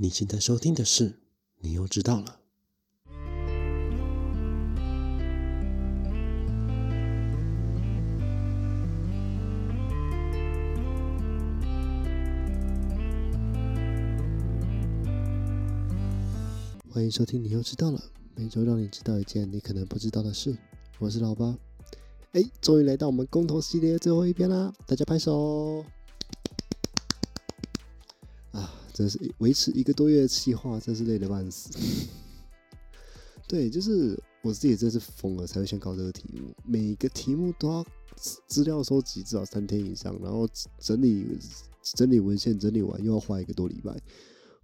你现在收听的是《你又知道了》。欢迎收听《你又知道了》，每周让你知道一件你可能不知道的事。我是老八。哎，终于来到我们共同系列最后一篇啦！大家拍手。真是维持一个多月的计划，真是累得半死。对，就是我自己真是疯了，才会先搞这个题目。每个题目都要资料收集至少三天以上，然后整理整理文献，整理完又要花一个多礼拜。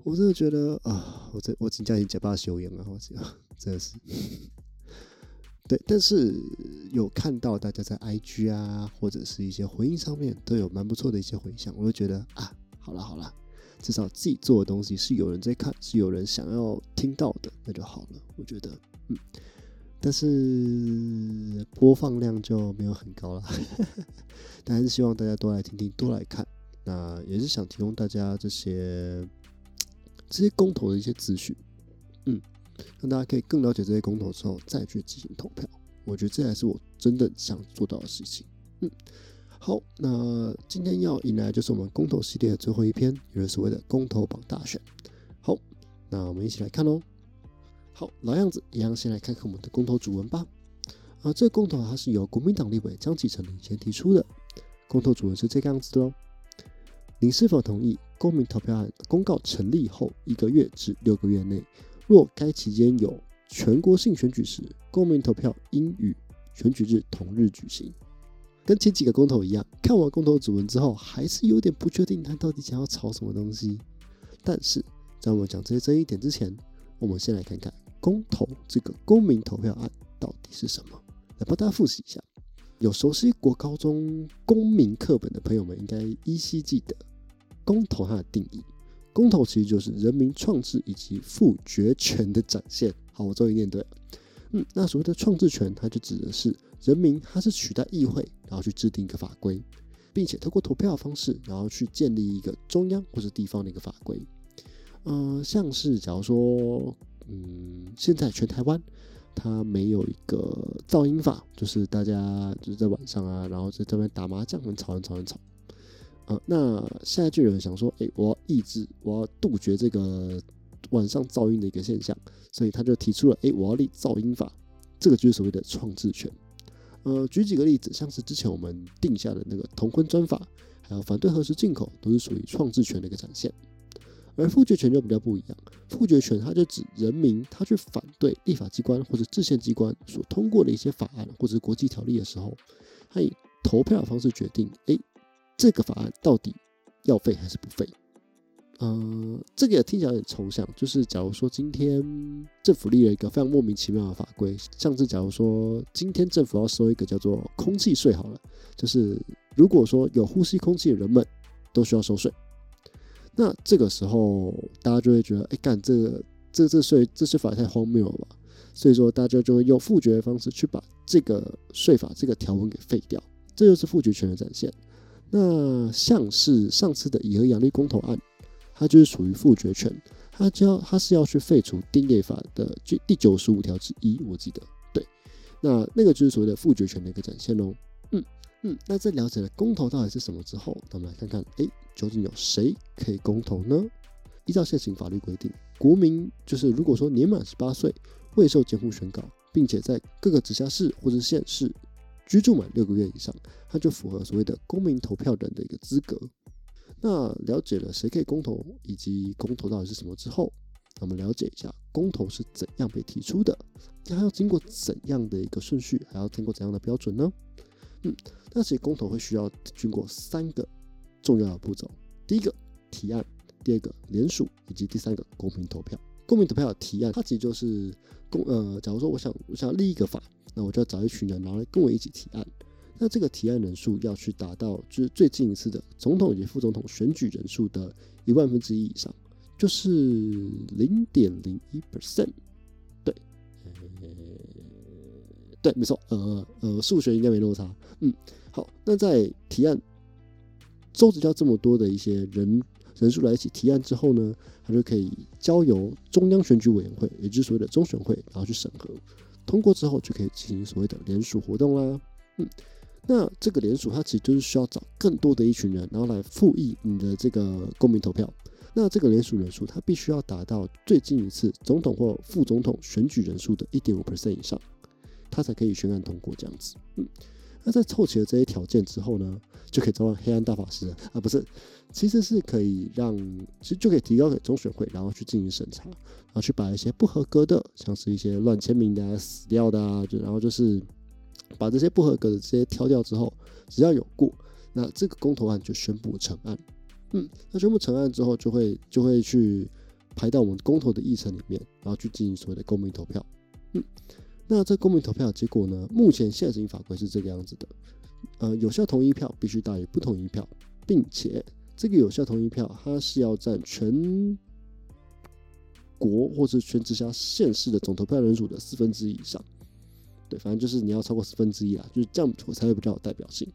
我真的觉得啊，我这我请假已经假把休养了，好像真的是。对，但是有看到大家在 IG 啊，或者是一些回应上面都有蛮不错的一些回响，我就觉得啊，好了好了，至少自己做的东西是有人在看，是有人想要听到的，那就好了。我觉得，嗯，但是播放量就没有很高了，但还是希望大家多来听听，多来看。那也是想提供大家这些这些公投的一些资讯，嗯。让大家可以更了解这些公投之后再去进行投票，我觉得这才是我真的想做到的事情。嗯，好，那今天要迎来就是我们公投系列的最后一篇，也就是所谓的公投榜大选。好，那我们一起来看喽。好，老样子，一样先来看看我们的公投主文吧。啊，这个公投它是由国民党立委江启臣领衔提出的。公投主文是这个样子的哦。您是否同意公民投票案公告成立后一个月至六个月内？若该期间有全国性选举时，公民投票应与选举日同日举行。跟前几个公投一样，看完公投主文之后，还是有点不确定他到底想要炒什么东西。但是在我们讲这些争议点之前，我们先来看看公投这个公民投票案到底是什么。来帮大家复习一下，有熟悉国高中公民课本的朋友们，应该依稀记得公投它的定义。公投其实就是人民创制以及赋决权的展现。好，我终于念对了。嗯，那所谓的创制权，它就指的是人民，它是取代议会，然后去制定一个法规，并且透过投票的方式，然后去建立一个中央或者地方的一个法规。嗯，像是假如说，嗯，现在全台湾它没有一个噪音法，就是大家就是在晚上啊，然后在这边打麻将，很吵很吵很吵。呃，那现在就有人想说，哎，我要抑制，我要杜绝这个晚上噪音的一个现象，所以他就提出了，哎，我要立噪音法，这个就是所谓的创制权。呃，举几个例子，像是之前我们定下的那个同婚专法，还有反对核实进口，都是属于创制权的一个展现。而复决权就比较不一样，复决权它就指人民他去反对立法机关或者制宪机关所通过的一些法案或者国际条例的时候，他以投票的方式决定，哎。这个法案到底要废还是不废？嗯，这个也听起来很抽象。就是假如说今天政府立了一个非常莫名其妙的法规，像是假如说今天政府要收一个叫做空气税，好了，就是如果说有呼吸空气的人们都需要收税，那这个时候大家就会觉得，哎，干这个这这税这税法太荒谬了吧？所以说大家就会用复决的方式去把这个税法这个条文给废掉，这就是复决权的展现。那像是上次的以和养绿公投案，它就是属于复决权，它要它是要去废除定业法的第第九十五条之一，我记得对，那那个就是所谓的复决权的一个展现喽。嗯嗯，那在了解了公投到底是什么之后，那我们来看看，哎，究竟有谁可以公投呢？依照现行法律规定，国民就是如果说年满十八岁，未受监护宣告，并且在各个直辖市或者县市。居住满六个月以上，他就符合所谓的公民投票人的一个资格。那了解了谁可以公投以及公投到底是什么之后，我们了解一下公投是怎样被提出的，它要经过怎样的一个顺序，还要经过怎样的标准呢？嗯，那其实公投会需要经过三个重要的步骤：第一个提案，第二个联署，以及第三个公民投票。公民投票的提案，它其实就是公呃，假如说我想我想立一个法。那我就要找一群人，然后来跟我一起提案。那这个提案人数要去达到，就是最近一次的总统以及副总统选举人数的一万分之一以上，就是零点零一 percent。对，对，没错，呃呃，数学应该没落差。嗯，好，那在提案收集到这么多的一些人人数来一起提案之后呢，他就可以交由中央选举委员会，也就是所谓的中选会，然后去审核，通过之后就可以进行所谓的联署活动啦。嗯，那这个联署它其实就是需要找更多的一群人，然后来复议你的这个公民投票。那这个联署人数，它必须要达到最近一次总统或副总统选举人数的一点五 percent 以上，它才可以宣案通过这样子。嗯，那在凑齐了这些条件之后呢，就可以召唤黑暗大法师啊，不是，其实是可以让，其实就可以提交给中选会，然后去进行审查，然后去把一些不合格的，像是一些乱签名的、死掉的啊，就然后就是把这些不合格的这些挑掉之后，只要有过，那这个公投案就宣布成案。嗯，那宣布成案之后，就会就会去排到我们公投的议程里面，然后去进行所谓的公民投票。嗯，那这公民投票的结果呢？目前现行法规是这个样子的，呃，有效同意票必须大于不同意票，并且这个有效同意票它是要占全国或者全直辖县市的总投票人数的四分之一以上。对，反正就是你要超过四分之一啊，就是这样才会比较有代表性。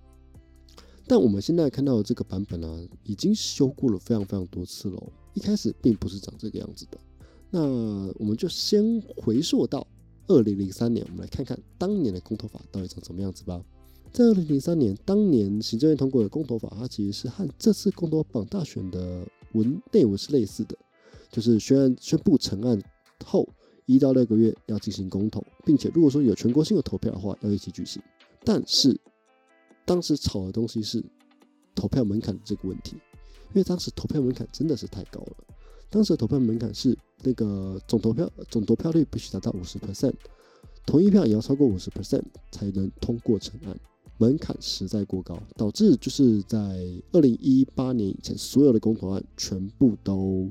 但我们现在看到的这个版本呢，已经修过了非常非常多次了。一开始并不是长这个样子的。那我们就先回溯到二零零三年，我们来看看当年的公投法到底长什么样子吧。在二零零三年，当年行政院通过的公投法，它其实是和这次公投榜大选的文内文是类似的，就是宣宣布成案后一到六个月要进行公投，并且如果说有全国性的投票的话，要一起举行。但是当时吵的东西是投票门槛这个问题，因为当时投票门槛真的是太高了。当时的投票门槛是那个总投票总投票率必须达到五十 percent，同意票也要超过五十 percent 才能通过成案，门槛实在过高，导致就是在二零一八年以前所有的公投案全部都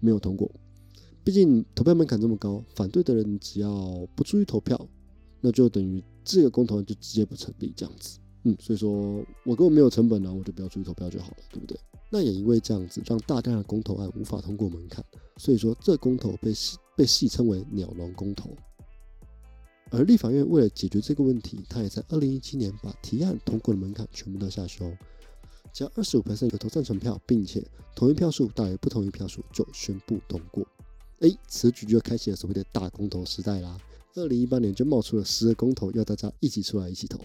没有通过。毕竟投票门槛这么高，反对的人只要不注意投票，那就等于这个公投就直接不成立这样子。嗯，所以说我根本没有成本呢，我就不要注意投票就好了，对不对？那也因为这样子，让大量的公投案无法通过门槛，所以说这公投被戏被戏称为“鸟笼公投”。而立法院为了解决这个问题，他也在二零一七年把提案通过的门槛全部都下修，只要二十五 percent 有投赞成票，并且同意票数大于不同意票数，就宣布通过。哎，此举就开启了所谓的大公投时代啦。二零一八年就冒出了十个公投，要大家一起出来一起投。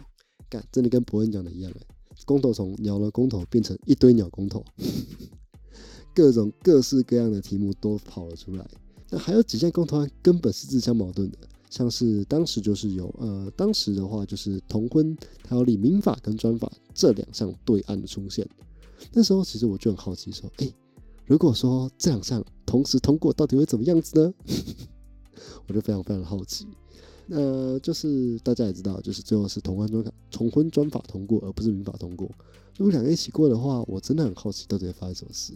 真的跟伯恩讲的一样哎，公投从鸟了公投变成一堆鸟公投，各种各式各样的题目都跑了出来。那还有几项公投案根本是自相矛盾的，像是当时就是有呃，当时的话就是同婚还有立民法跟专法这两项对案的出现。那时候其实我就很好奇说，哎，如果说这两项同时通过，到底会怎么样子呢？我就非常非常的好奇。呃，就是大家也知道，就是最后是同婚专重婚专法通过，而不是民法通过。如果两个一起过的话，我真的很好奇到底会发生什么事。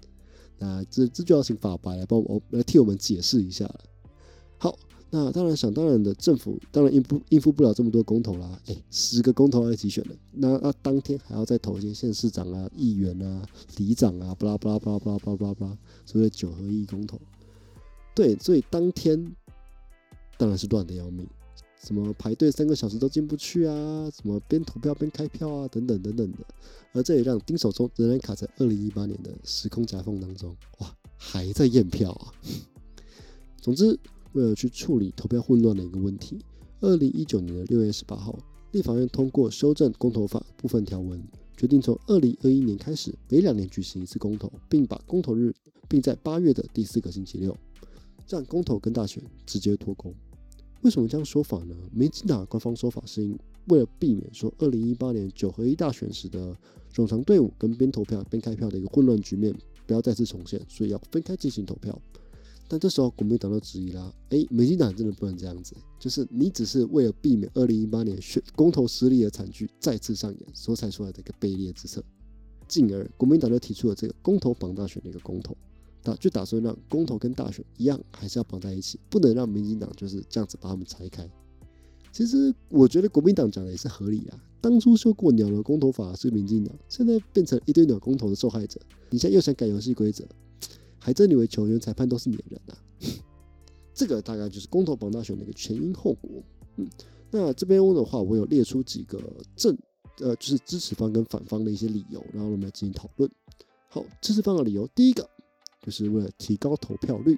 那这这就要请法白来帮我来替我们解释一下了。好，那当然想当然的，政府当然应不应付不了这么多公投啦。哎，十个公投要一起选的，那那当天还要再投一些县市长啊、议员啊、里长啊，巴拉巴拉巴拉巴拉巴拉巴拉巴拉，所谓九合一公投。对，所以当天。当然是乱的要命，什么排队三个小时都进不去啊，什么边投票边开票啊，等等等等的。而这也让丁守中仍然卡在二零一八年的时空夹缝当中，哇，还在验票啊。总之，为了去处理投票混乱的一个问题，二零一九年的六月十八号，立法院通过修正公投法部分条文，决定从二零二一年开始每两年举行一次公投，并把公投日并在八月的第四个星期六，让公投跟大选直接脱钩。为什么这样说法呢？民进党官方说法是因为了避免说二零一八年九合一大选时的冗长队伍跟边投票边开票的一个混乱局面不要再次重现，所以要分开进行投票。但这时候国民党都质疑啦，哎，民进党真的不能这样子，就是你只是为了避免二零一八年选公投失利的惨剧再次上演所才出来的一个卑劣之策，进而国民党就提出了这个公投绑大选的一个公投。打就打算让公投跟大选一样，还是要绑在一起，不能让民进党就是这样子把他们拆开。其实我觉得国民党讲的也是合理啊。当初修过鸟的公投法是民进党，现在变成一堆鸟公投的受害者，你现在又想改游戏规则，还真以为球员裁判都是免人啊？这个大概就是公投榜大选的一个前因后果。嗯，那这边的话，我有列出几个正呃，就是支持方跟反方的一些理由，然后我们来进行讨论。好，支持方的理由，第一个就是为了提高投票率，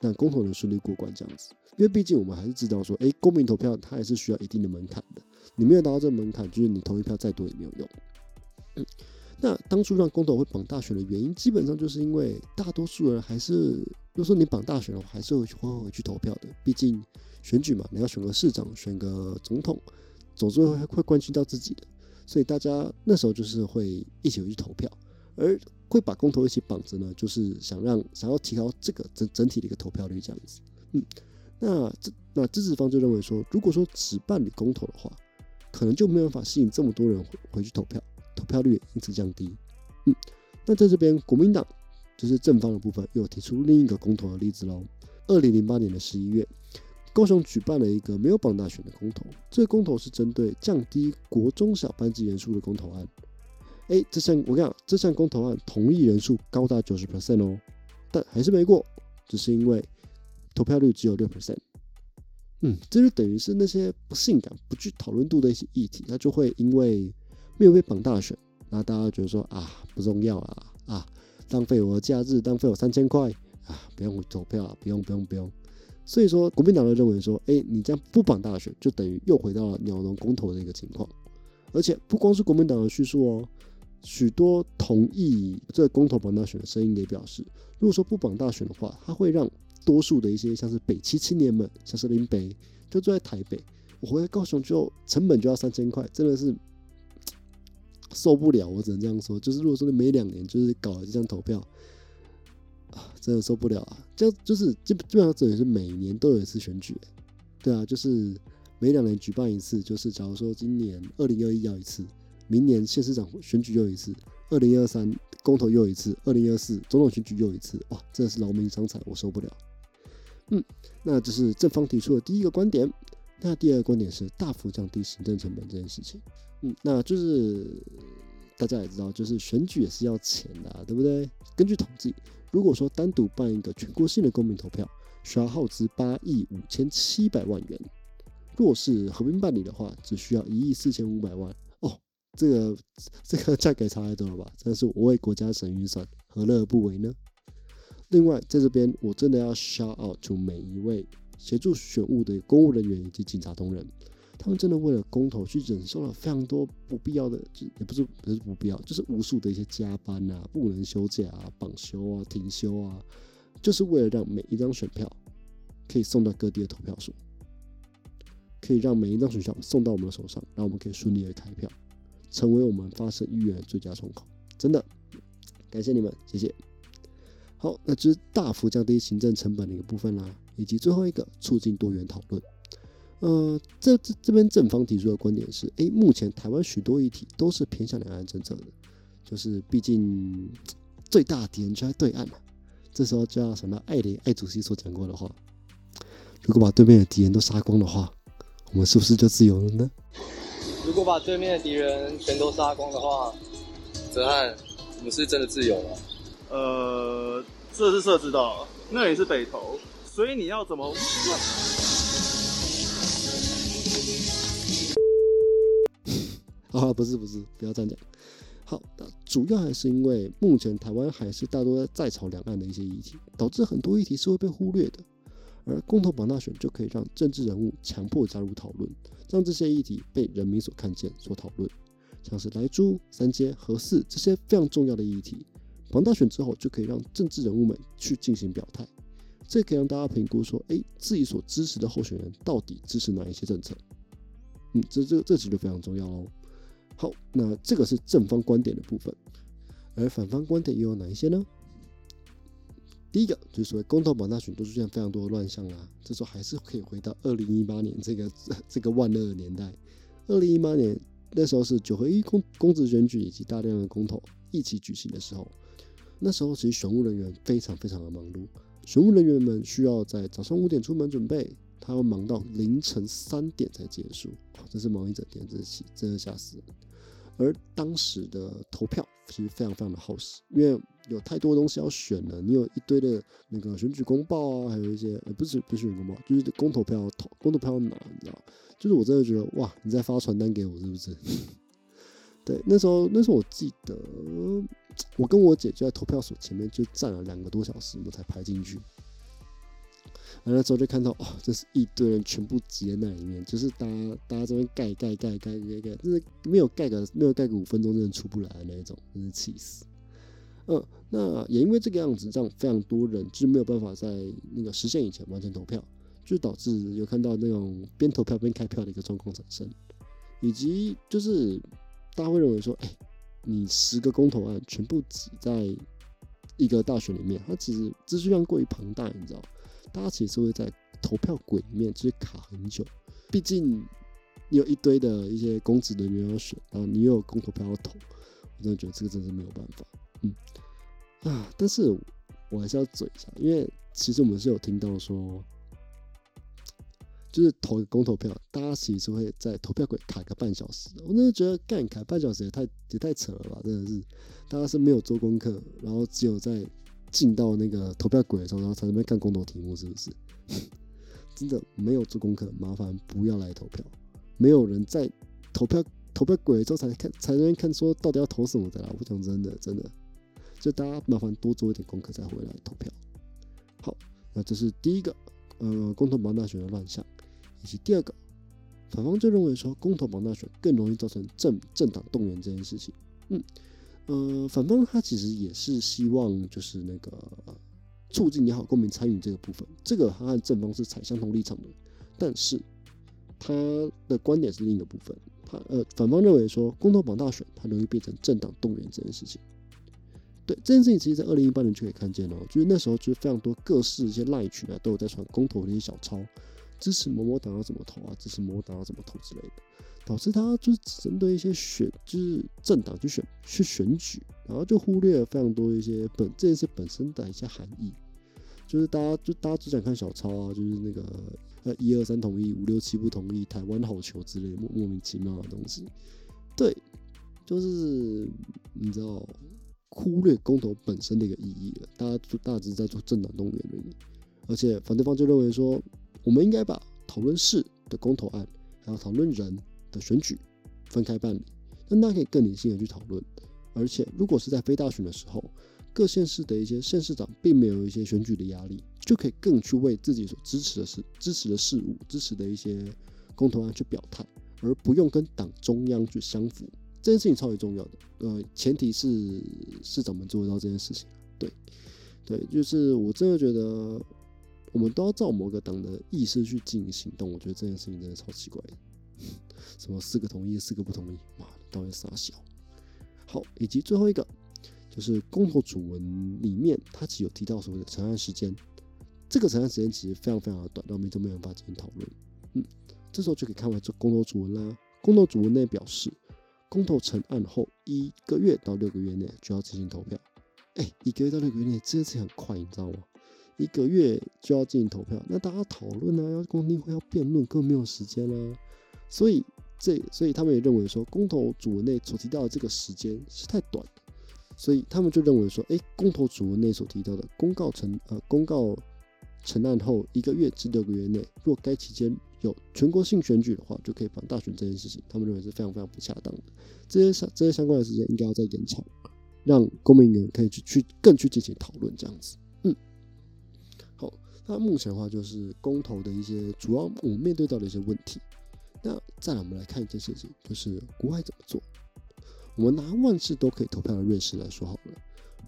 让公投能顺利过关这样子。因为毕竟我们还是知道说，哎，公民投票它还是需要一定的门槛的。你没有达到这个门槛，就是你投一票再多也没有用。嗯，那当初让公投会绑大选的原因，基本上就是因为大多数人还是，如果说你绑大选的话，还是会会回去投票的。毕竟选举嘛，你要选个市长、选个总统，总是会会关心到自己的。所以大家那时候就是会一起回去投票，而会把公投一起绑着呢，就是想让想要提高这个整整体的一个投票率这样子。嗯，那这那支持方就认为说，如果说只办理公投的话，可能就没有办法吸引这么多人回回去投票，投票率因此降低。嗯，那在这边国民党就是正方的部分又提出另一个公投的例子喽。二零零八年的十一月。高雄举办了一个没有绑大选的公投，这个公投是针对降低国中小班级人数的公投案。哎，这项我跟你讲，这项公投案同意人数高达九十 percent 哦，但还是没过，只是因为投票率只有六 percent。嗯，这就等于是那些不性感、不具讨论度的一些议题，它就会因为没有被绑大选，那大家觉得说啊不重要啊啊，浪费我的假日，浪费我三千块啊，不用投票啊，不用不用不用。所以说，国民党就认为说，哎，你这样不绑大选，就等于又回到了鸟笼公投的一个情况。而且不光是国民党的叙述哦，许多同意这公投绑大选的声音也表示，如果说不绑大选的话，它会让多数的一些像是北七青年们，像是林北，就住在台北，我回来高雄就成本就要三千块，真的是受不了。我只能这样说，就是如果说你每两年就是搞这张投票。啊，真的受不了啊！这样就是基基本上这也是每年都有一次选举，对啊，就是每两年举办一次。就是假如说今年二零二一要一次，明年县市长选举又一次，二零二三公投又一次，二零二四总统选举又一次，哇，真的是劳民伤财，我受不了。嗯，那这是正方提出的第一个观点。那第二个观点是大幅降低行政成本这件事情。嗯，那就是大家也知道，就是选举也是要钱的，对不对？根据统计。如果说单独办一个全国性的公民投票，需要耗资八亿五千七百万元；若是合并办理的话，只需要一亿四千五百万。哦，这个这个价格差太多了吧？真的是我为国家省预算，何乐而不为呢？另外，在这边我真的要 shout out to 每一位协助选务的公务人员以及警察同仁。他们真的为了公投去忍受了非常多不必要的，就也不是不是不必要，就是无数的一些加班啊、不能休假啊、绑休啊、停休啊，就是为了让每一张选票可以送到各地的投票所，可以让每一张选票送到我们的手上，让我们可以顺利的开票，成为我们发射意愿的最佳窗口。真的，感谢你们，谢谢。好，那这是大幅降低行政成本的一个部分啦，以及最后一个促进多元讨论。呃，这这这边正方提出的观点是，诶，目前台湾许多议题都是偏向两岸政策的，就是毕竟最大敌人就在对岸嘛。这时候就要想到艾雷艾主席所讲过的话：，如果把对面的敌人都杀光的话，我们是不是就自由了呢？如果把对面的敌人全都杀光的话，泽汉，我们是真的自由了？呃，这是设知道，那也是北投，所以你要怎么？啊，不是不是，不要这样讲。好，那主要还是因为目前台湾还是大多在炒两岸的一些议题，导致很多议题是会被忽略的。而公投榜大选就可以让政治人物强迫加入讨论，让这些议题被人民所看见、所讨论。像是莱猪、三阶、核四这些非常重要的议题，榜大选之后就可以让政治人物们去进行表态，这可以让大家评估说，哎，自己所支持的候选人到底支持哪一些政策？嗯，这这这其实非常重要哦。好，那这个是正方观点的部分，而反方观点又有哪一些呢？第一个就是所谓公投榜大选都出现非常多的乱象啦，这时候还是可以回到二零一八年这个这个万恶的年代。二零一八年那时候是九合一公公职选举以及大量的公投一起举行的时候，那时候其实选务人员非常非常的忙碌，选务人员们需要在早上五点出门准备，他要忙到凌晨三点才结束，真是忙一整天，真是真的吓死人。而当时的投票其实非常非常的耗时，因为有太多东西要选了，你有一堆的那个选举公报啊，还有一些呃不是不是选举公报，就是公投票投公投票要拿，你知道？就是我真的觉得哇，你在发传单给我是不是？对，那时候那时候我记得，我跟我姐就在投票所前面就站了两个多小时，我才排进去。然后那时候就看到，哦，这是一堆人全部挤在那里面，就是大家大家这边盖盖盖盖盖盖，就是没有盖个没有盖个五分钟，真的出不来的那一种，真是气死。嗯，那也因为这个样子，让非常多人就是没有办法在那个时限以前完成投票，就导致有看到那种边投票边开票的一个状况产生，以及就是大家会认为说，哎，你十个公投案全部挤在一个大选里面，它其实资讯量过于庞大，你知道。大家其实会在投票轨里面就是卡很久，毕竟你有一堆的一些公职人员要选，然后你又有公投票要投，我真的觉得这个真是没有办法，嗯啊，但是我还是要嘴一下，因为其实我们是有听到说，就是投一个公投票，大家其实会在投票轨卡个半小时，我真的觉得干卡半小时也太也太扯了吧，真的是，大家是没有做功课，然后只有在。进到那个投票鬼的时候，然后在那边看公投题目，是不是？真的没有做功课，麻烦不要来投票。没有人在投票投票轨之后才看，才能看说到底要投什么的啦。我讲真的，真的，就大家麻烦多做一点功课再回来投票。好，那这是第一个，呃，公投榜大选的乱象，以及第二个，反方就认为说公投榜大选更容易造成政政党动员这件事情。嗯。呃，反方他其实也是希望就是那个促进也好公民参与这个部分，这个他和正方是采相同立场的，但是他的观点是另一个部分。他呃，反方认为说公投榜大选它容易变成政党动员这件事情。对这件事情，其实在二零一八年就可以看见了，就是那时候就是非常多各式一些赖群啊都有在传公投的一些小抄，支持某某党要怎么投啊，支持某某党要怎么投之类的。导致他就是只针对一些选，就是政党去选去选举，然后就忽略了非常多一些本这件事本身的一些含义。就是大家就大家只想看小抄啊，就是那个呃一二三同意，五六七不同意，台湾好球之类莫莫名其妙的东西。对，就是你知道忽略公投本身的一个意义了。大家就大致在做政党动员而已。而且反对方就认为说，我们应该把讨论事的公投案，还有讨论人。的选举分开办理，那大家可以更理性的去讨论。而且，如果是在非大选的时候，各县市的一些县市长并没有一些选举的压力，就可以更去为自己所支持的事、支持的事物、支持的一些公投案去表态，而不用跟党中央去相符。这件事情超级重要的。呃，前提是市长们做得到这件事情。对，对，就是我真的觉得，我们都要照某个党的意思去进行行动。我觉得这件事情真的超奇怪的。什么四个同意，四个不同意？妈的，到底傻小？好，以及最后一个，就是公投主文里面，它其实有提到所谓的成案时间。这个成案时间其实非常非常的短，让民众没有办法进行讨论。嗯，这时候就可以看完这公投主文啦。公投主文内表示，公投成案后一个月到六个月内就要进行投票。哎，一个月到六个月内，这次很快，你知道吗？一个月就要进行投票，那大家讨论啊，要公听会，要辩论，更没有时间啦。所以，这所以他们也认为说，公投主文内所提到的这个时间是太短所以他们就认为说，哎，公投主文内所提到的公告成呃公告成案后一个月至六个月内，若该期间有全国性选举的话，就可以办大选这件事情，他们认为是非常非常不恰当的。这些相这些相关的时间应该要再延长，让公民们可以去去更去进行讨论这样子。嗯，好，那目前的话就是公投的一些主要我面对到的一些问题。那再来，我们来看一件事情，就是国外怎么做。我们拿万事都可以投票的瑞士来说好了。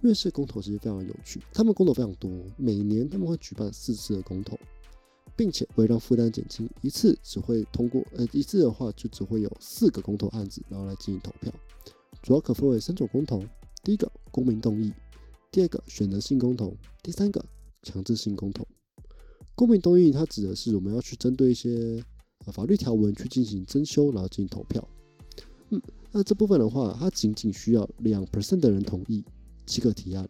瑞士公投其实非常有趣，他们公投非常多，每年他们会举办四次的公投，并且为让负担减轻，一次只会通过，呃，一次的话就只会有四个公投案子，然后来进行投票。主要可分为三种公投：第一个公民动议，第二个选择性公投，第三个强制性公投。公民动议它指的是我们要去针对一些。法律条文去进行增修，然后进行投票。嗯，那这部分的话，它仅仅需要两 percent 的人同意即可提案，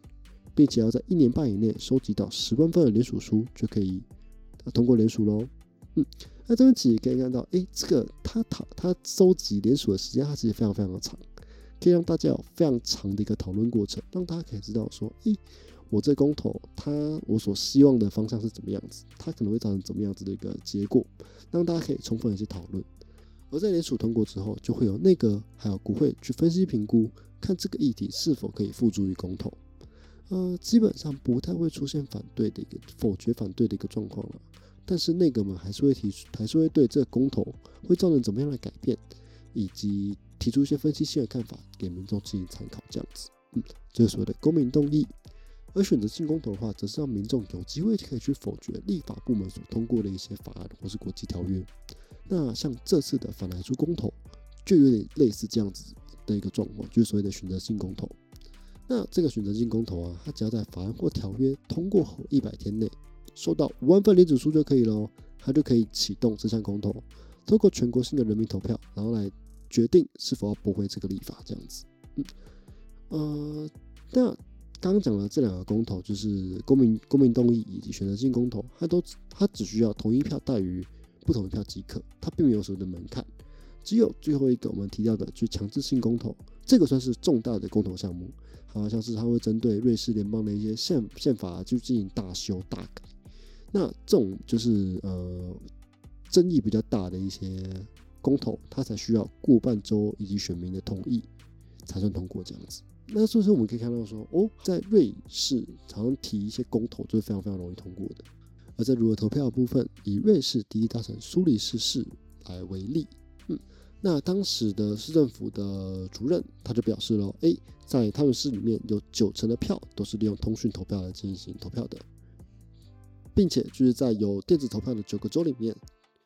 并且要在一年半以内收集到十万份的联署书，就可以通过联署喽。嗯，那这边其实可以看到，哎，这个他讨他收集联署的时间，它其实非常非常的长，可以让大家有非常长的一个讨论过程，让大家可以知道说，哎。我这公投，它我所希望的方向是怎么样子？它可能会造成怎么样子的一个结果？让大家可以充分的去讨论。而在联署通过之后，就会有内阁还有国会去分析评估，看这个议题是否可以付诸于公投。呃，基本上不太会出现反对的一个否决反对的一个状况了。但是内阁们还是会提出，还是会对这个公投会造成怎么样的改变，以及提出一些分析性的看法给民众进行参考，这样子，嗯，就是所谓的公民动议。而选择性公投的话，则是让民众有机会可以去否决立法部门所通过的一些法案或是国际条约。那像这次的反来租公投，就有点类似这样子的一个状况，就是所谓的选择性公投。那这个选择性公投啊，它只要在法案或条约通过后一百天内收到五万份联署书就可以了，它就可以启动这项公投，通过全国性的人民投票，然后来决定是否要驳回这个立法这样子。嗯，呃，那刚刚讲的这两个公投，就是公民公民动议以及选择性公投，它都它只需要同一票大于不同意票即可，它并没有所谓的门槛。只有最后一个我们提到的，就强制性公投，这个算是重大的公投项目。好像是它会针对瑞士联邦的一些宪宪法就进行大修大改，那这种就是呃争议比较大的一些公投，它才需要过半州以及选民的同意才算通过这样子。那所以说我们可以看到说，哦，在瑞士常常提一些公投就是非常非常容易通过的。而在如何投票的部分，以瑞士第一大城苏黎世市来为例，嗯。那当时的市政府的主任他就表示了，哎，在他们市里面有九成的票都是利用通讯投票来进行投票的，并且就是在有电子投票的九个州里面，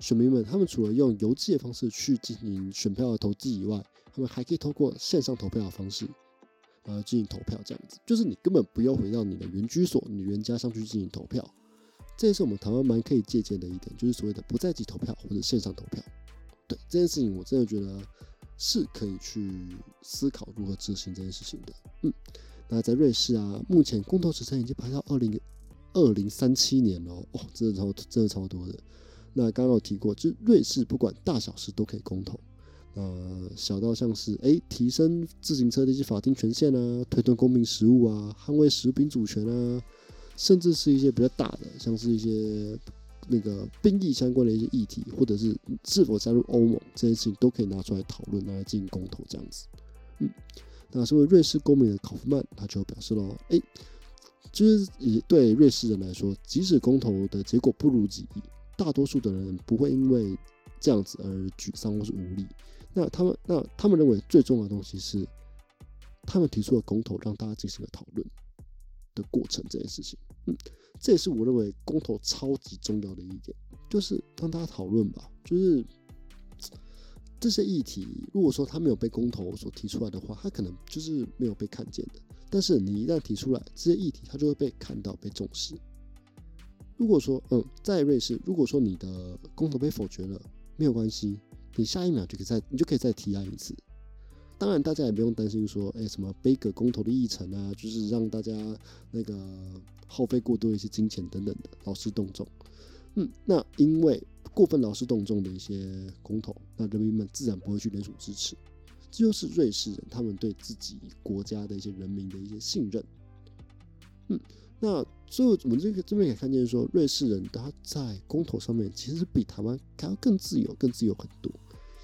选民们他们除了用邮寄的方式去进行选票的投寄以外，他们还可以透过线上投票的方式，呃，进行投票。这样子就是你根本不用回到你的原居所、你原家上去进行投票。这也是我们台湾蛮可以借鉴的一点，就是所谓的不在籍投票或者线上投票。对这件事情，我真的觉得是可以去思考如何执行这件事情的。嗯，那在瑞士啊，目前公投时程已经排到二零二零三七年了，哦，真的超真的超多的。那刚刚有提过，就瑞士不管大小事都可以公投，呃，小到像是哎提升自行车的一些法定权限啊，推动公民食物啊，捍卫食品主权啊，甚至是一些比较大的，像是一些。那个兵役相关的一些议题，或者是是否加入欧盟这件事情，都可以拿出来讨论，拿来进行公投这样子。嗯，那身为瑞士公民的考夫曼，他就表示喽，哎，就是以对瑞士人来说，即使公投的结果不如己意，大多数的人不会因为这样子而沮丧或是无力。那他们，那他们认为最重要的东西是，他们提出了公投，让大家进行了讨论的过程这件事情。嗯。这也是我认为公投超级重要的一点，就是让大家讨论吧。就是这些议题，如果说他没有被公投所提出来的话，他可能就是没有被看见的。但是你一旦提出来，这些议题它就会被看到、被重视。如果说，嗯，在瑞士，如果说你的公投被否决了，没有关系，你下一秒就可以再，你就可以再提案一次。当然，大家也不用担心说，哎，什么背个公投的议程啊，就是让大家那个。耗费过多一些金钱等等的劳师动众，嗯，那因为过分劳师动众的一些公投，那人民们自然不会去联署支持，这就是瑞士人他们对自己国家的一些人民的一些信任，嗯，那最后我们这个这边也看见说，瑞士人他在公投上面其实比台湾还要更自由，更自由很多，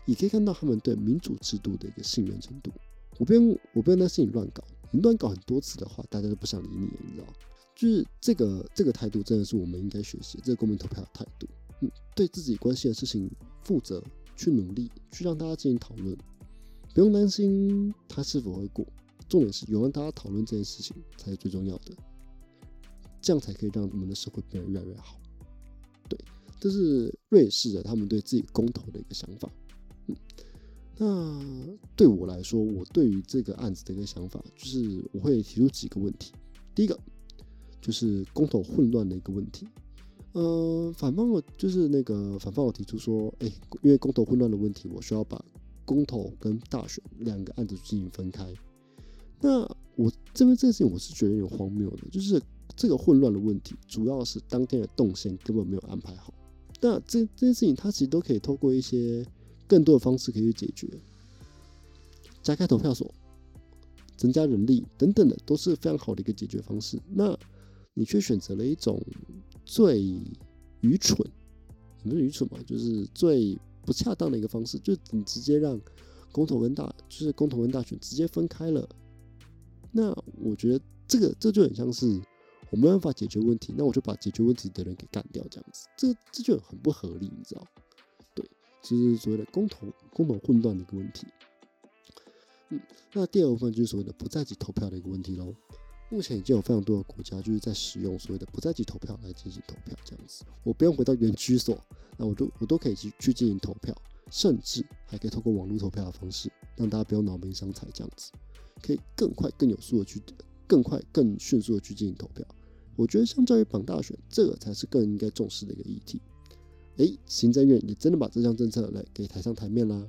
也可以看到他们对民主制度的一个信任程度。我不用我不用担心你乱搞，你乱搞很多次的话，大家都不想理你，你知道。就是这个这个态度，真的是我们应该学习这个公民投票的态度。嗯，对自己关心的事情负责，去努力，去让大家进行讨论，不用担心他是否会过。重点是有让大家讨论这件事情才是最重要的，这样才可以让我们的社会变得越来越好。对，这是瑞士的他们对自己公投的一个想法。嗯，那对我来说，我对于这个案子的一个想法，就是我会提出几个问题。第一个。就是公投混乱的一个问题，呃，反方我就是那个反方我提出说，哎，因为公投混乱的问题，我需要把公投跟大选两个案子进行分开。那我这边这件事情我是觉得有点荒谬的，就是这个混乱的问题，主要是当天的动线根本没有安排好。那这这件事情，它其实都可以透过一些更多的方式可以去解决，加开投票所、增加人力等等的，都是非常好的一个解决方式。那你却选择了一种最愚蠢，不是愚蠢嘛，就是最不恰当的一个方式，就是你直接让公投跟大，就是公投跟大选直接分开了。那我觉得这个这就很像是没办法解决问题，那我就把解决问题的人给干掉，这样子，这这就很不合理，你知道？对，就是所谓的公投公投混乱的一个问题。嗯，那第二部分就是所谓的不在籍投票的一个问题喽。目前已经有非常多的国家就是在使用所谓的不在籍投票来进行投票，这样子，我不用回到原居所，那我都我都可以去去进行投票，甚至还可以透过网络投票的方式，让大家不用劳民伤财，这样子，可以更快、更有速的去，更快、更迅速的去进行投票。我觉得相较于绑大选，这个才是更应该重视的一个议题。诶，行政院也真的把这项政策来给抬上台面啦，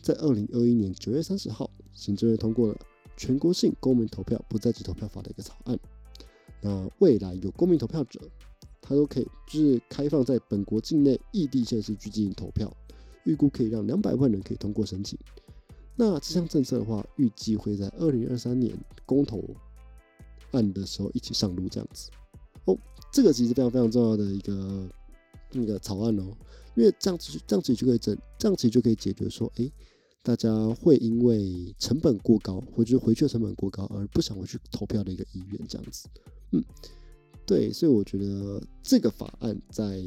在二零二一年九月三十号，行政院通过了。全国性公民投票不在籍投票法的一个草案，那未来有公民投票者，他都可以就是开放在本国境内异地县市去进行投票，预估可以让两百万人可以通过申请。那这项政策的话，预计会在二零二三年公投案的时候一起上路这样子。哦，这个其实非常非常重要的一个那个草案哦，因为这样子这样子就可以整，这样子就可以解决说，哎。大家会因为成本过高，或者回去的成本过高而不想回去投票的一个意愿，这样子，嗯，对，所以我觉得这个法案在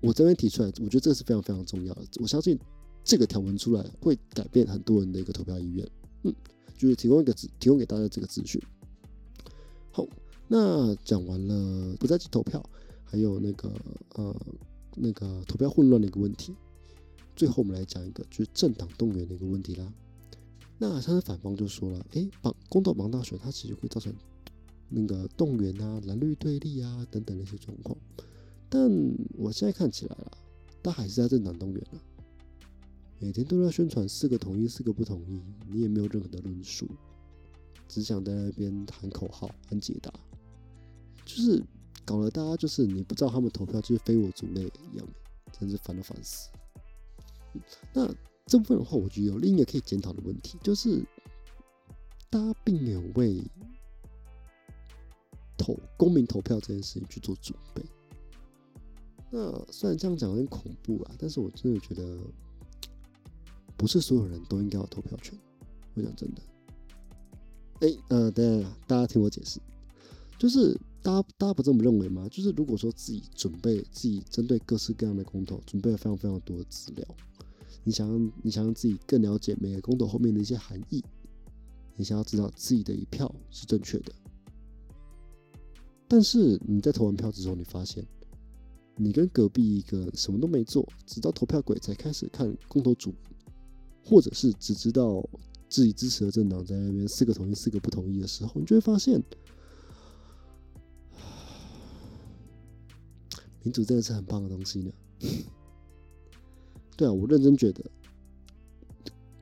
我这边提出来，我觉得这个是非常非常重要的。我相信这个条文出来会改变很多人的一个投票意愿，嗯，就是提供一个资，提供给大家这个资讯。好，那讲完了不在籍投票，还有那个呃那个投票混乱的一个问题。最后，我们来讲一个就是政党动员的一个问题啦。那他的反方就说了，哎，绑公投绑大选，它其实会造成那个动员啊、蓝绿对立啊等等的一些状况。但我现在看起来啦，他还是在政党动员啊，每天都在宣传四个同意、四个不同意，你也没有任何的论述，只想在那边喊口号、喊解答，就是搞得大家就是你不知道他们投票就是非我族类一样，真是烦都烦死。那这部分的话，我觉得有另一个可以检讨的问题，就是大家并没有为投公民投票这件事情去做准备。那虽然这样讲有点恐怖啊，但是我真的觉得不是所有人都应该有投票权。我讲真的，哎，呃，等下大家听我解释，就是大家大家不这么认为吗？就是如果说自己准备自己针对各式各样的公投准备了非常非常多的资料。你想让你想让自己更了解每个公投后面的一些含义，你想要知道自己的一票是正确的，但是你在投完票之后，你发现你跟隔壁一个什么都没做，直到投票鬼才开始看公投主，或者是只知道自己支持的政党在那边四个同意四个不同意的时候，你就会发现，民主真的是很棒的东西呢。对啊，我认真觉得，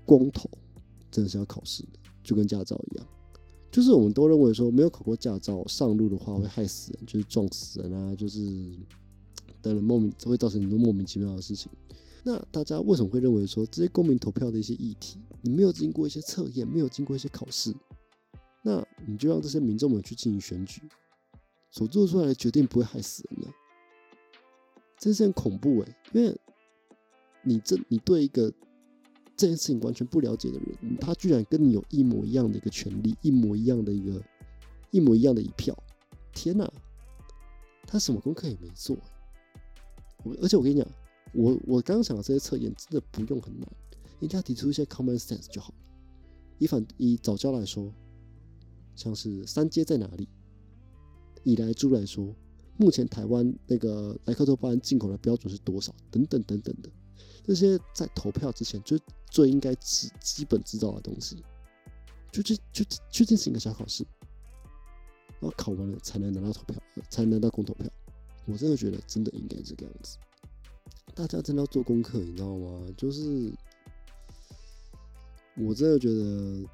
光头真的是要考试的，就跟驾照一样。就是我们都认为说，没有考过驾照上路的话会害死人，就是撞死人啊，就是等等莫名会造成很多莫名其妙的事情。那大家为什么会认为说，这些公民投票的一些议题，你没有经过一些测验，没有经过一些考试，那你就让这些民众们去进行选举，所做出来的决定不会害死人呢？真是很恐怖哎，因为。你这，你对一个这件事情完全不了解的人，他居然跟你有一模一样的一个权利，一模一样的一个，一模一样的一票，天哪！他什么功课也没做。我而且我跟你讲，我我刚刚讲的这些测验真的不用很难，人家提出一些 common sense 就好了。以反以早教来说，像是三阶在哪里？以来猪来说，目前台湾那个莱克多巴胺进口的标准是多少？等等等等的。这些在投票之前就最应该知基本知道的东西，就就就就进行一个小考试，然后考完了才能拿到投票，才能拿到公投票。我真的觉得真的应该这个样子，大家真的要做功课，你知道吗？就是我真的觉得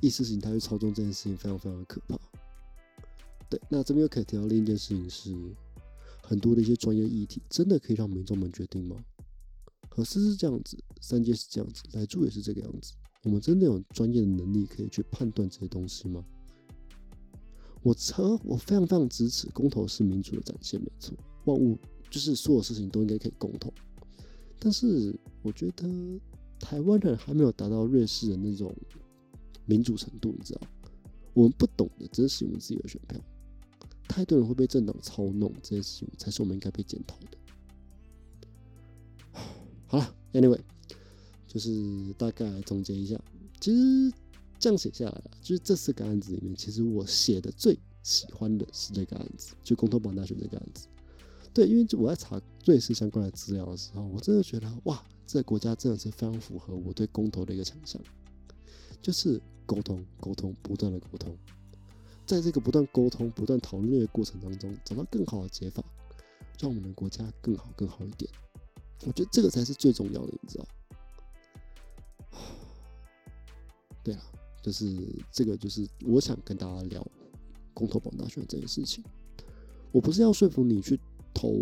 意识形态去操纵这件事情非常非常的可怕。对，那这边又可以提到另一件事情是，很多的一些专业议题，真的可以让民众们决定吗？可是是这样子，三阶是这样子，来住也是这个样子。我们真的有专业的能力可以去判断这些东西吗？我车，我非常非常支持公投是民主的展现，没错。万物就是所有事情都应该可以公投，但是我觉得台湾人还没有达到瑞士的那种民主程度，你知道？我们不懂得珍惜我们自己的选票，太多人会被政党操弄，这些事情才是我们应该被检讨的。好了，Anyway，就是大概总结一下，其实这样写下来，就是这四个案子里面，其实我写的最喜欢的是这个案子，就公投榜大选这个案子。对，因为就我在查瑞士相关的资料的时候，我真的觉得哇，这个国家真的是非常符合我对公投的一个想象，就是沟通、沟通、不断的沟通，在这个不断沟通、不断讨论的过程当中，找到更好的解法，让我们的国家更好、更好一点。我觉得这个才是最重要的，你知道？对啊，就是这个，就是我想跟大家聊公投榜大选这件事情。我不是要说服你去。投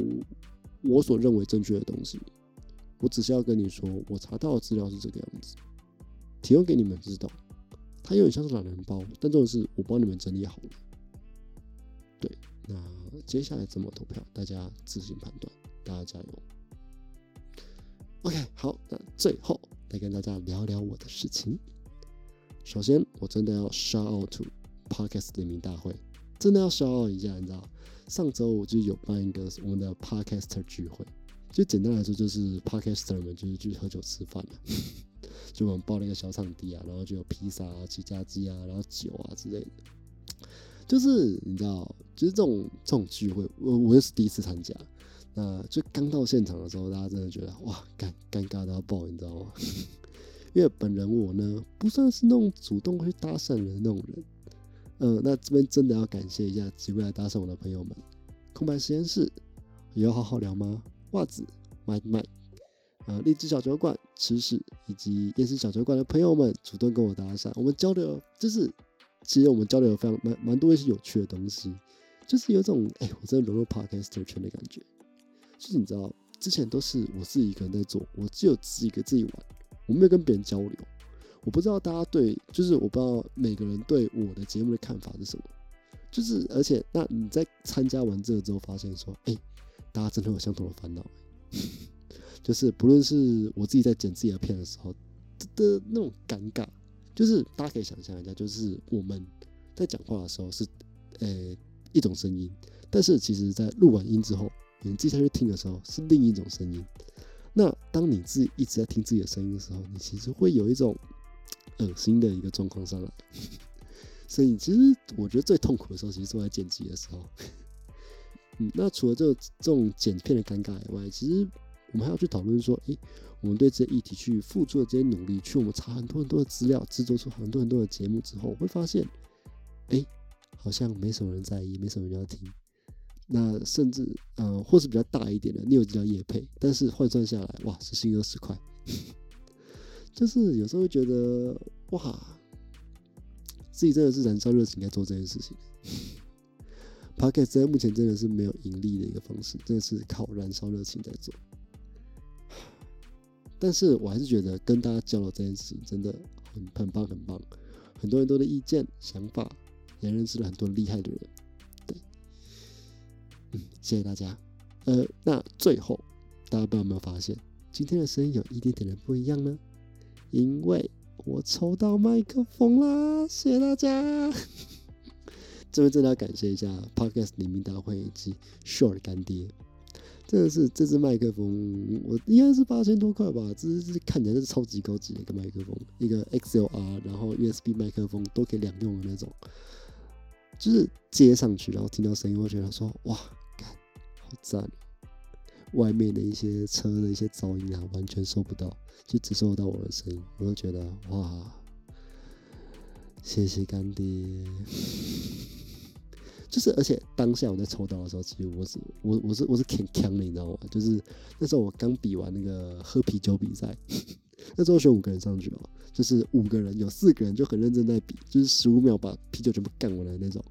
我所认为正确的东西，我只是要跟你说，我查到的资料是这个样子，提供给你们知道。它有点像是懒人包，但重点是我帮你们整理好了。对，那接下来怎么投票，大家自行判断，大家加油。OK，好，那最后来跟大家聊聊我的事情。首先，我真的要 shout out to Podcast 联名大会，真的要 shout out 一下，你知道。上周我就有办一个我们的 podcaster 聚会，就简单来说就是 podcaster 们就是去喝酒吃饭了，就我们包了一个小场地啊，然后就有披萨啊、起家鸡啊，然后酒啊之类的，就是你知道，就是这种这种聚会，我我也是第一次参加，那就刚到现场的时候，大家真的觉得哇，尴尴尬到爆，你知道吗？因为本人我呢，不算是那种主动会搭讪的那种人。嗯，那这边真的要感谢一下几位来搭讪我的朋友们。空白实验室也要好好聊吗？袜子麦麦，呃，荔枝小酒馆吃屎以及夜市小酒馆的朋友们主动跟我搭讪，我们交流就是，其实我们交流有非常蛮蛮多一些有趣的东西，就是有种哎，我真的融入 podcaster 圈的感觉。就是你知道，之前都是我自己一个人在做，我只有自己一个自己玩，我没有跟别人交流。我不知道大家对，就是我不知道每个人对我的节目的看法是什么，就是而且那你在参加完这个之后，发现说，哎，大家真的有相同的烦恼，就是不论是我自己在剪自己的片的时候的那种尴尬，就是大家可以想象一下，就是我们在讲话的时候是呃一种声音，但是其实在录完音之后，你自己下去听的时候是另一种声音。那当你自己一直在听自己的声音的时候，你其实会有一种。恶心的一个状况上来，所以其实我觉得最痛苦的时候，其实是在剪辑的时候。嗯，那除了这这种剪片的尴尬以外，其实我们还要去讨论说，诶，我们对这些议题去付出的这些努力，去我们查很多很多的资料，制作出很多很多的节目之后，会发现，诶，好像没什么人在意，没什么人要听。那甚至，呃，或是比较大一点的，你有叫叶配，但是换算下来，哇，是新二十块。就是有时候觉得哇，自己真的是燃烧热情在做这件事情。Podcast 在目前真的是没有盈利的一个方式，真的是靠燃烧热情在做。但是我还是觉得跟大家交流这件事情真的很很棒很棒，很多人都的意见想法，也认识了很多厉害的人。对，嗯，谢谢大家。呃，那最后大家不知道有没有发现，今天的声音有一点点的不一样呢？因为我抽到麦克风啦，谢谢大家！这边真的要感谢一下 Podcast 联名大会以及 Short 干爹，真的是这支麦克风，我应该是八千多块吧，这是看起来是超级高级的一个麦克风，一个 XLR，然后 USB 麦克风都可以两用的那种，就是接上去然后听到声音，我觉得说哇，干，好赞！外面的一些车的一些噪音啊，完全收不到，就只收到我的声音。我就觉得哇，谢谢干爹。就是而且当下我在抽到的时候，其实我是我我是我是挺强的，你知道吗？就是那时候我刚比完那个喝啤酒比赛，那时候选五个人上去哦，就是五个人有四个人就很认真在比，就是十五秒把啤酒全部干完的那种。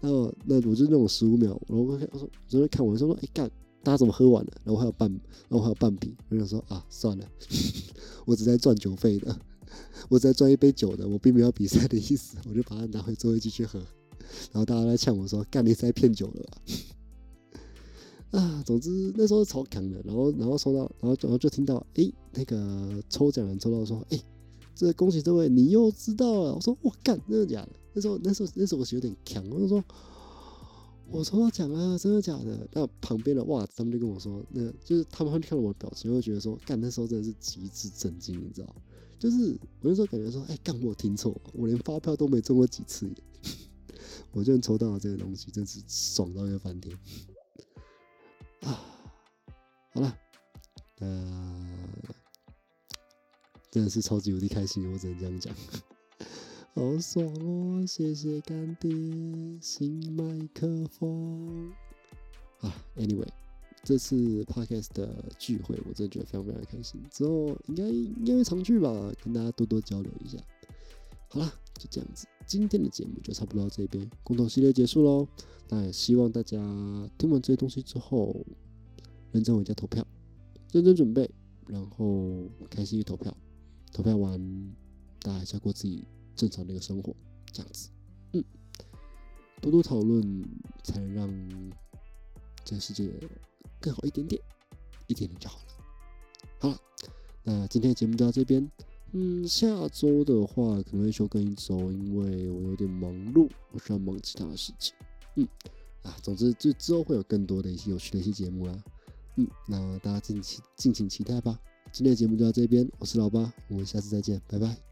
然后那我就那种十五秒，然后我说我说看我说说哎干。大家怎么喝完了？然后还有半，然后还有半瓶。我想说啊，算了，我只在赚酒费的，我只在赚一杯酒的，我并没有比赛的意思。我就把它拿回座位继续喝。然后大家来呛我说：“干，你是在骗酒了吧？”啊，总之那时候超强的，然后然后抽到，然后然后就听到，哎，那个抽奖人抽到说，哎，这恭喜这位，你又知道了。我说，我干，真的假的？那时候那时候那时候我是有点强，我就说，我抽到奖了，真的假的？那旁边的袜子他们就跟我说，那就是他们会看到我的表情，会觉得说，干，那时候真的是极致震惊，你知道？就是我那时候感觉说，哎，干，我听错，我连发票都没中过几次，我居然抽到了这个东西，真是爽到一个翻天。啊，好了，呃，真的是超级无敌开心，我只能这样讲，好爽哦！谢谢干爹新麦克风啊。Anyway，这次 Podcast 的聚会，我真的觉得非常非常开心。之后应该应该会常聚吧，跟大家多多交流一下。好了，就这样子，今天的节目就差不多到这边，共同系列结束喽。那也希望大家听完这些东西之后，认真回家投票，认真准备，然后开心去投票。投票完，大家还是要过自己正常的一个生活，这样子。嗯，多多讨论，才能让这个世界更好一点点，一点点就好了。好了，那今天的节目就到这边。嗯，下周的话可能会休更一周，因为我有点忙碌，我需要忙其他的事情。嗯，啊，总之，这之后会有更多的一些有趣的一些节目啦。嗯，那大家敬请敬请期待吧。今天的节目就到这边，我是老八，我们下次再见，拜拜。